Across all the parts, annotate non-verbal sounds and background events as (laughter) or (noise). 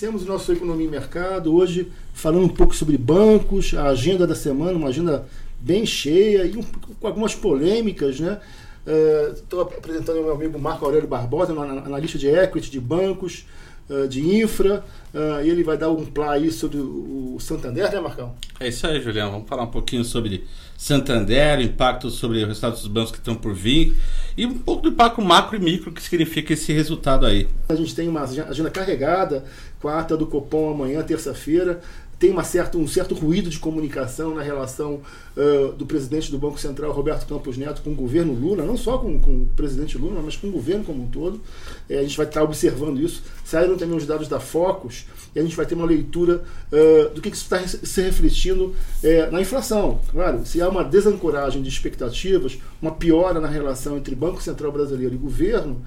iniciamos o nosso Economia e Mercado hoje falando um pouco sobre bancos, a agenda da semana, uma agenda bem cheia e um, com algumas polêmicas, né? Estou uh, apresentando meu amigo Marco Aurélio Barbosa, analista de equity, de bancos, uh, de infra, uh, e ele vai dar um plá aí sobre o, o Santander, né, Marcão? É isso aí, Julião. Vamos falar um pouquinho sobre Santander, o impacto sobre o resultado dos bancos que estão por vir e um pouco do impacto macro e micro que significa esse resultado aí. A gente tem uma agenda carregada com a ata do Copom amanhã, terça-feira tem uma certa, um certo ruído de comunicação na relação uh, do presidente do Banco Central, Roberto Campos Neto, com o governo Lula, não só com, com o presidente Lula, mas com o governo como um todo. É, a gente vai estar observando isso. Saíram também os dados da Focus e a gente vai ter uma leitura uh, do que, que isso está se refletindo uh, na inflação. Claro, se há uma desancoragem de expectativas, uma piora na relação entre Banco Central Brasileiro e governo,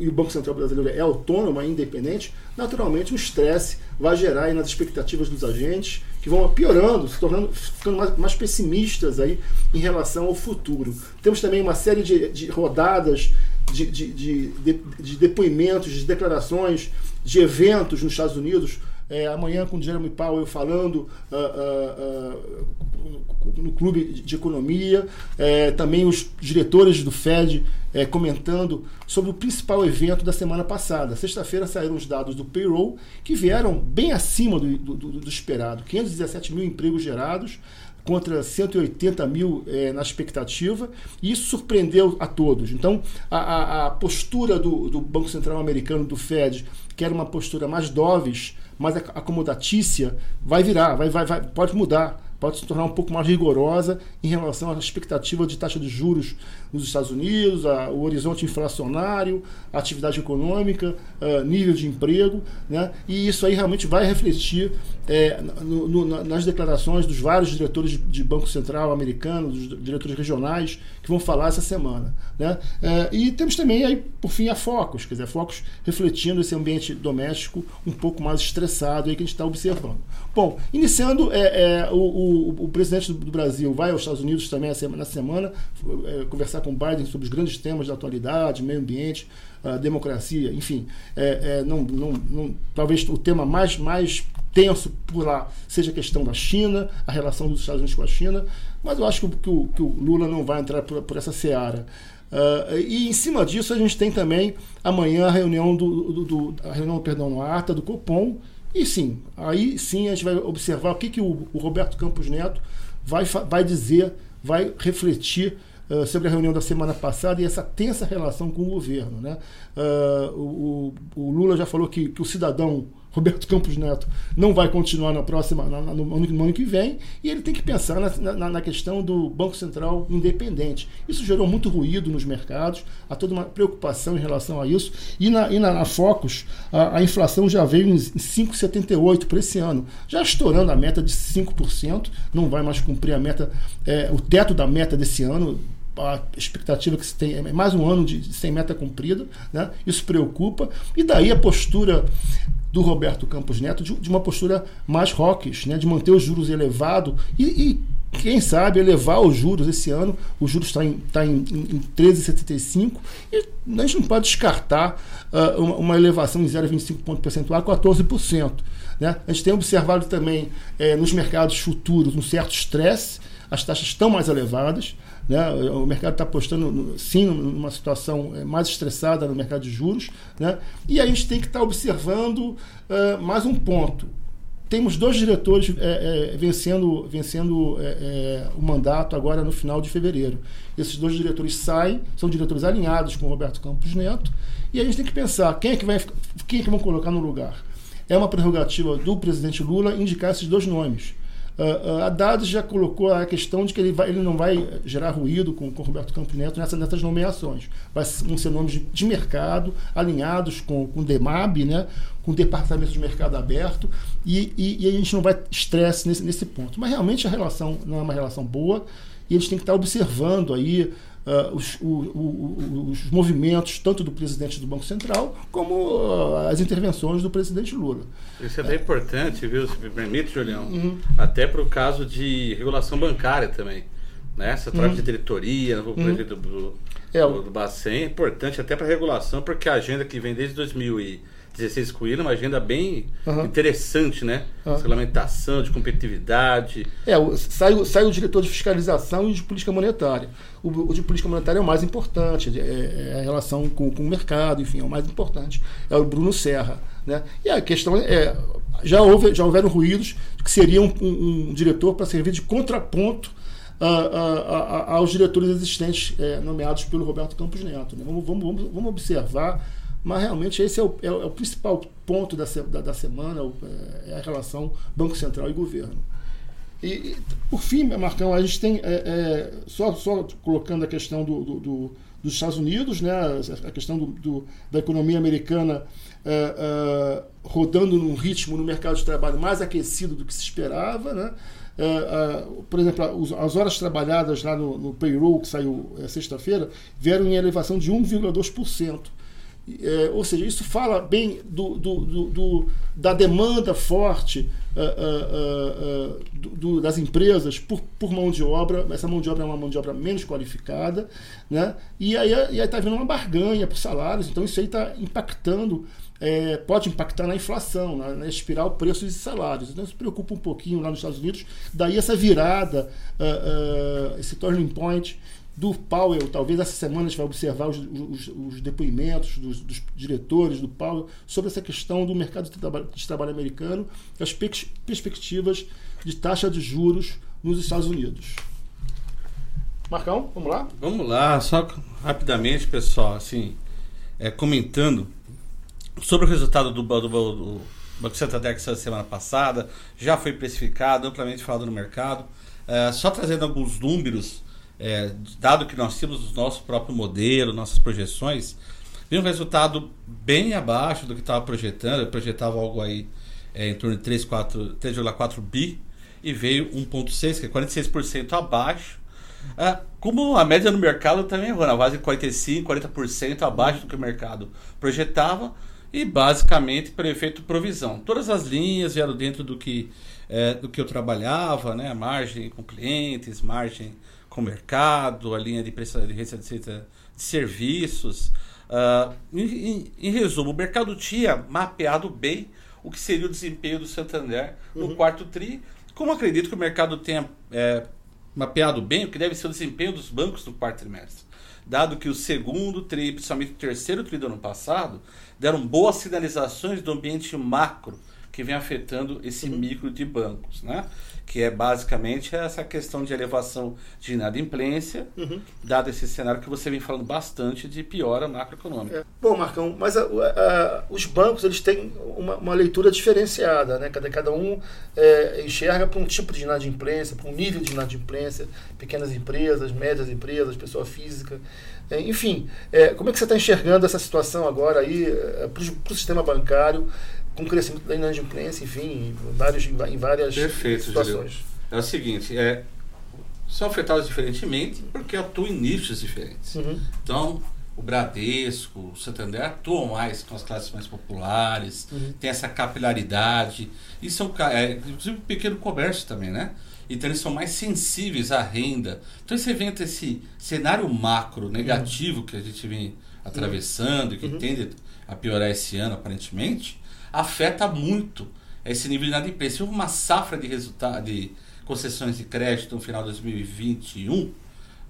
e o Banco Central Brasileiro é autônomo, é independente, naturalmente o estresse vai gerar aí nas expectativas dos agentes, que vão piorando, se tornando, ficando mais, mais pessimistas aí em relação ao futuro. Temos também uma série de, de rodadas de, de, de, de depoimentos, de declarações, de eventos nos Estados Unidos é, amanhã com o Jeremy Powell falando uh, uh, uh, no clube de economia, é, também os diretores do Fed é, comentando sobre o principal evento da semana passada. Sexta-feira saíram os dados do payroll que vieram bem acima do, do, do, do esperado, 517 mil empregos gerados contra 180 mil é, na expectativa, e isso surpreendeu a todos. Então, a, a, a postura do, do, Banco Central Americano, do Fed, que era uma postura mais doves, mais acomodatícia, vai virar, vai, vai, vai, pode mudar pode se tornar um pouco mais rigorosa em relação à expectativa de taxa de juros nos Estados Unidos, a, o horizonte inflacionário, a atividade econômica, a, nível de emprego, né? e isso aí realmente vai refletir é, no, no, nas declarações dos vários diretores de, de, Banco Central americano, dos diretores regionais, que vão falar essa semana. Né? É, e temos também aí, por fim, a Focus, quer dizer, a Focus refletindo esse ambiente doméstico um pouco mais estressado aí que a gente está observando. Bom, iniciando, é, é o, o, o, presidente do Brasil vai aos Estados Unidos também na semana é, conversar com o Biden sobre os grandes temas da atualidade, meio ambiente, democracia, enfim. É, é, não, não, não, talvez o tema mais, mais tenso por lá seja a questão da China, a relação dos Estados Unidos com a China, mas eu acho que, que, o, que o, Lula não vai entrar por, por essa seara. Uh, e em cima disso a gente tem também amanhã a reunião do, do, do a reunião, perdão, a ata do Copom, e sim, aí sim a gente vai observar o que, que o, o Roberto Campos Neto vai, vai dizer, vai refletir uh, sobre a reunião da semana passada e essa tensa relação com o governo. Né? Uh, o, o, Lula já falou que, que o cidadão Roberto Campos Neto não vai continuar na próxima, na, no, ano, no, ano, que vem, e ele tem que pensar na, na, na, questão do Banco Central independente. Isso gerou muito ruído nos mercados, há toda uma preocupação em relação a isso, e na, e na, na Focus, a, a, inflação já veio em 5,78 para esse ano, já estourando a meta de 5%, não vai mais cumprir a meta, é, o teto da meta desse ano, a expectativa que se tem é mais um ano de sem meta cumprida, né? isso preocupa, e daí a postura do Roberto Campos Neto de, de uma postura mais rocks, né? de manter os juros elevados e, e, quem sabe, elevar os juros esse ano. O juros está em, tá em, em 13,75 e a gente não pode descartar uh, uma, uma, elevação em 0,25 ponto percentual a 14%. Né? A gente tem observado também eh, nos mercados futuros um certo estresse, as taxas estão mais elevadas. Né? O mercado está apostando, sim, numa situação é, mais estressada no mercado de juros. Né? E a gente tem que estar tá observando uh, mais um ponto. Temos dois diretores é, é, vencendo, vencendo é, o mandato agora no final de fevereiro. Esses dois diretores saem, são diretores alinhados com o Roberto Campos Neto, e a gente tem que pensar quem é que vai, quem é que vão colocar no lugar. É uma prerrogativa do presidente Lula indicar esses dois nomes. Uh, uh, Haddad já colocou a questão de que ele, vai, ele não vai gerar ruído com, com Roberto Campos Neto nessa, nessas nomeações. Vai, vão ser nomes de, de mercado, alinhados com, com o DEMAB, né, com o Departamento de Mercado Aberto, e, e, e a gente não vai estresse nesse, nesse ponto. Mas realmente a relação não é uma relação boa, e a gente tem que estar observando aí uh, os, o, o, os, movimentos tanto do presidente do Banco Central como uh, as intervenções do presidente Lula. Isso é bem é. importante, viu, se me permite, Julião, uhum. até para o caso de regulação bancária também. Né? Essa troca uhum. de diretoria, no uhum. do, do, é, do, Bacen, é importante até para regulação, porque a agenda que vem desde 2000 e 16 Coelho, uma agenda bem uhum. interessante, né? Uhum. Regulamentação, de competitividade. É, sai, sai o diretor de fiscalização e de política monetária. O, o de política monetária é o mais importante, é, é a relação com, com, o mercado, enfim, é o mais importante. É o Bruno Serra. Né? E a questão é. Já, houve, já houveram ruídos que seria um, um, um diretor para servir de contraponto aos diretores existentes é, nomeados pelo Roberto Campos Neto. Né? Vamos, vamos, vamos, observar, mas realmente esse é o, é é o principal ponto da, da, da semana, é, é a relação Banco Central e governo. E, e por fim, Marcão, a gente tem, é, é, só, só colocando a questão do, do, do, dos Estados Unidos, né, a questão do, da economia americana rodando num ritmo no mercado de trabalho mais aquecido do que se esperava, né? Por exemplo, as horas trabalhadas lá no, no payroll, que saiu sexta-feira, vieram em elevação de 1,2%. É, ou seja, isso fala bem do, do, do, do da demanda forte do, das empresas por, por mão de obra. Essa mão de obra é uma mão de obra menos qualificada, né? e aí está havendo uma barganha por salários, então isso aí está impactando é, pode impactar na inflação, na, na, espiral preços e salários. Então isso preocupa um pouquinho lá nos Estados Unidos. Daí essa virada, uh, uh, esse turning point do Powell. Talvez essa semana a gente vai observar os, os, os depoimentos dos, dos, diretores do Powell sobre essa questão do mercado de trabalho, de trabalho americano e as perspectivas de taxa de juros nos Estados Unidos. Marcão, vamos lá? Vamos lá, só rapidamente, pessoal, assim, é, comentando Sobre o resultado do, do, do Banco Santander semana passada, já foi precificado, amplamente falado no mercado. É, só trazendo alguns números, é, dado que nós temos o nosso próprio modelo, nossas projeções, veio um resultado bem abaixo do que estava projetando. Eu projetava algo aí é, em torno de 3,4 bi e veio 1,6, que é 46% abaixo. É, como a média no mercado também errou, na base de 45%, 40% abaixo do que o mercado projetava e basicamente para efeito provisão. Todas as linhas vieram dentro do que, é, do que eu trabalhava, né? margem com clientes, margem com mercado, a linha de prestação de receita de serviços. Uh, em, em, resumo, o mercado tinha mapeado bem o que seria o desempenho do Santander no uhum. quarto TRI. Como acredito que o mercado tenha é, mapeado bem o que deve ser o desempenho dos bancos no quarto trimestre dado que o segundo TRI, principalmente o terceiro TRI do ano passado, deram boas sinalizações do ambiente macro que vem afetando esse uhum. micro de bancos, né? que é basicamente essa questão de elevação de inadimplência, uhum. dado esse cenário que você vem falando bastante de piora macroeconômica. É. Bom, Marcão, mas a, a, os bancos eles têm uma, uma, leitura diferenciada, né? Cada, cada um é, enxerga para um tipo de inadimplência, para um nível de inadimplência, pequenas empresas, médias empresas, pessoa física. É, enfim, é, como é que você está enxergando essa situação agora aí é, para o sistema bancário? Com o crescimento da inadimplência, enfim, em, vários, em várias Perfeito, situações. É o seguinte, é, são afetados diferentemente porque atuam em nichos diferentes. Uhum. Então, o Bradesco, o Santander atuam mais com as classes mais populares, uhum. tem essa capilaridade, e são, é, inclusive, pequeno comércio também, né? Então eles são mais sensíveis à renda. Então esse evento, esse cenário macro negativo uhum. que a gente vem atravessando e que uhum. tende a piorar esse ano aparentemente, afeta muito esse nível de inadimplência. Houve uma safra de resultado de concessões de crédito no final de 2021,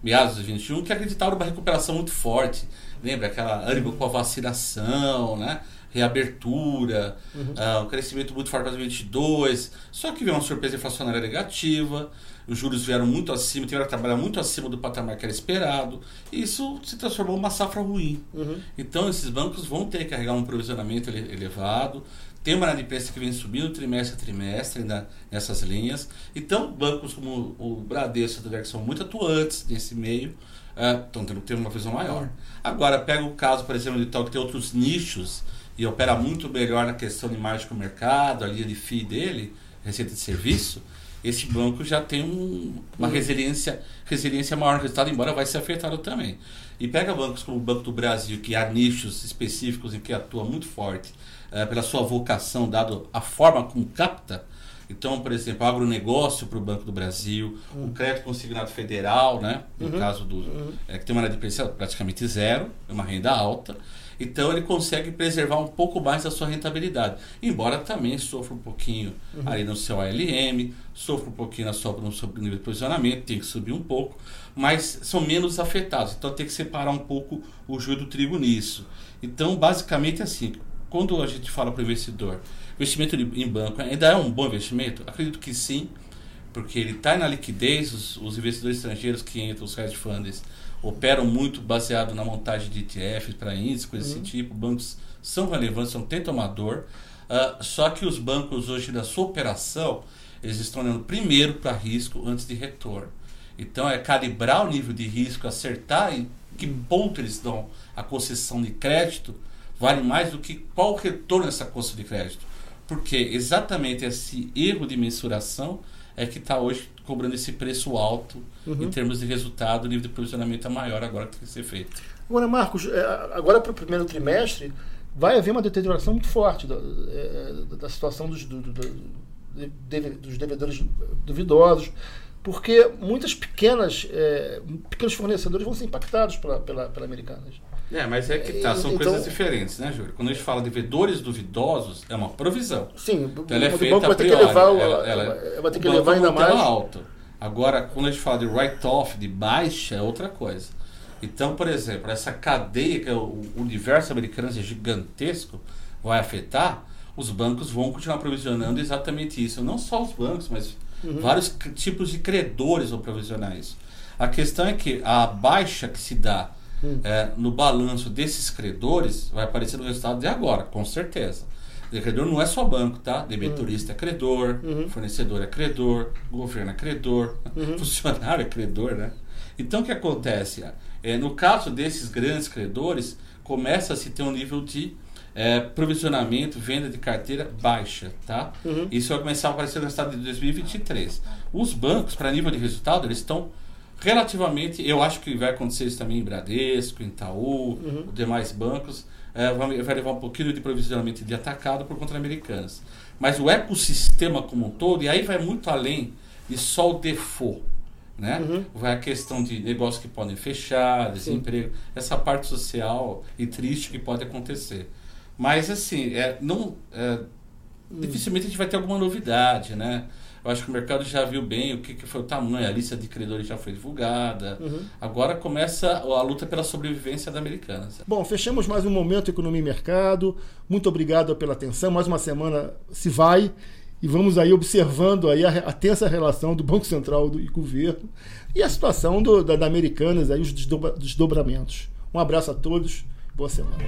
meados de 2021, que acreditaram numa recuperação muito forte. Lembra aquela ânimo com a vacinação, né? reabertura, uhum. uh, um crescimento muito forte para 2022. Só que veio uma surpresa inflacionária negativa, os juros vieram muito acima, tiveram que trabalhar muito acima do patamar que era esperado. E isso se transformou numa safra ruim. Uhum. Então, esses bancos vão ter que carregar um provisionamento elevado. Tem uma inadimplência que vem subindo trimestre a trimestre ainda nessas linhas. Então, bancos como o Bradesco e que são muito atuantes nesse meio, estão uh, tendo, tendo uma visão maior. Agora, pega o caso, por exemplo, de tal que tem outros nichos e opera muito melhor na questão de margem com o mercado, a linha de FII dele, receita de serviço, esse banco já tem um, uma uhum. resiliência, resiliência maior no resultado, embora vai ser afetado também. E pega bancos como o Banco do Brasil, que há nichos específicos em que atua muito forte, uh, pela sua vocação, dado a forma como capta, Então, por exemplo, agronegócio para o Banco do Brasil, uhum. o crédito consignado federal, né? no uhum. caso do. Uhum. É, que tem uma diferença praticamente zero, é uma renda alta. Então ele consegue preservar um pouco mais da sua rentabilidade. Embora também sofra um pouquinho uhum. ali no seu ALM, sofra um pouquinho na sua, no seu nível de posicionamento, tem que subir um pouco, mas são menos afetados. Então tem que separar um pouco o joio do trigo nisso. Então, basicamente assim, quando a gente fala para o investidor, investimento em banco ainda é um bom investimento? Acredito que sim, porque ele está na liquidez, os, os, investidores estrangeiros que entram, os hedge funds, operam muito baseado na montagem de ETFs para índices, coisas uhum. desse tipo. Bancos são relevantes, são tem tomador. Uh, só que os bancos hoje, da sua operação, eles estão olhando primeiro para risco antes de retorno. Então é calibrar o nível de risco, acertar em que ponto eles dão a concessão de crédito, vale mais do que qual o retorno dessa concessão de crédito. Porque exatamente esse erro de mensuração é que está hoje cobrando esse preço alto uhum. em termos de resultado, o nível de provisionamento é maior agora que tem que ser feito. Agora, Marcos, é, agora para o primeiro trimestre, vai haver uma deterioração muito forte da, é, da situação dos, do, do, dos devedores duvidosos, porque muitas pequenas, é, pequenos fornecedores vão ser impactados pela, pela, pela Americanas. É, mas é que tá, são então, coisas diferentes, né, Júlio? Quando a gente fala de devedores duvidosos, é uma provisão. Sim, então ela é feita vai ter que levar, ela, ela, ela vai ter que levar ainda mais. alto. Agora, quando a gente fala de write-off, de baixa, é outra coisa. Então, por exemplo, essa cadeia, que é o universo americano é gigantesco, vai afetar, os bancos vão continuar provisionando exatamente isso. Não só os bancos, mas uhum. vários tipos de credores vão provisionar isso. A questão é que a baixa que se dá hum. é, no balanço desses credores vai aparecer no resultado de agora, com certeza. O credor não é só banco, tá? Debenturista hum. é credor, uhum. fornecedor é credor, governo é credor, uhum. (laughs) funcionário é credor, né? Então o que acontece? É, no caso desses grandes credores, começa a se ter um nível de é, provisionamento, venda de carteira baixa, tá? Uhum. Isso vai começar a aparecer no estado de 2023. Os bancos, para nível de resultado, eles estão relativamente, eu acho que vai acontecer isso também em Bradesco, em Itaú, uhum. demais bancos, é, vai, levar um pouquinho de provisionamento de atacado por conta americanas. Mas o ecossistema como um todo, e aí vai muito além de só o default. Né? Uhum. Vai a questão de negócios que podem fechar, desemprego, Sim. essa parte social e triste que pode acontecer. Mas assim, é, não, é, hum. dificilmente a gente vai ter alguma novidade, né? Eu acho que o mercado já viu bem o que, que foi o tamanho, a lista de credores já foi divulgada. Uhum. Agora começa a luta pela sobrevivência da Americanas. Bom, fechamos mais um momento Economia e Mercado. Muito obrigado pela atenção. Mais uma semana se vai e vamos aí observando aí a, a tensa relação do Banco Central do, e governo e a situação do, da, da Americanas, aí os desdobramentos. Um abraço a todos, boa semana.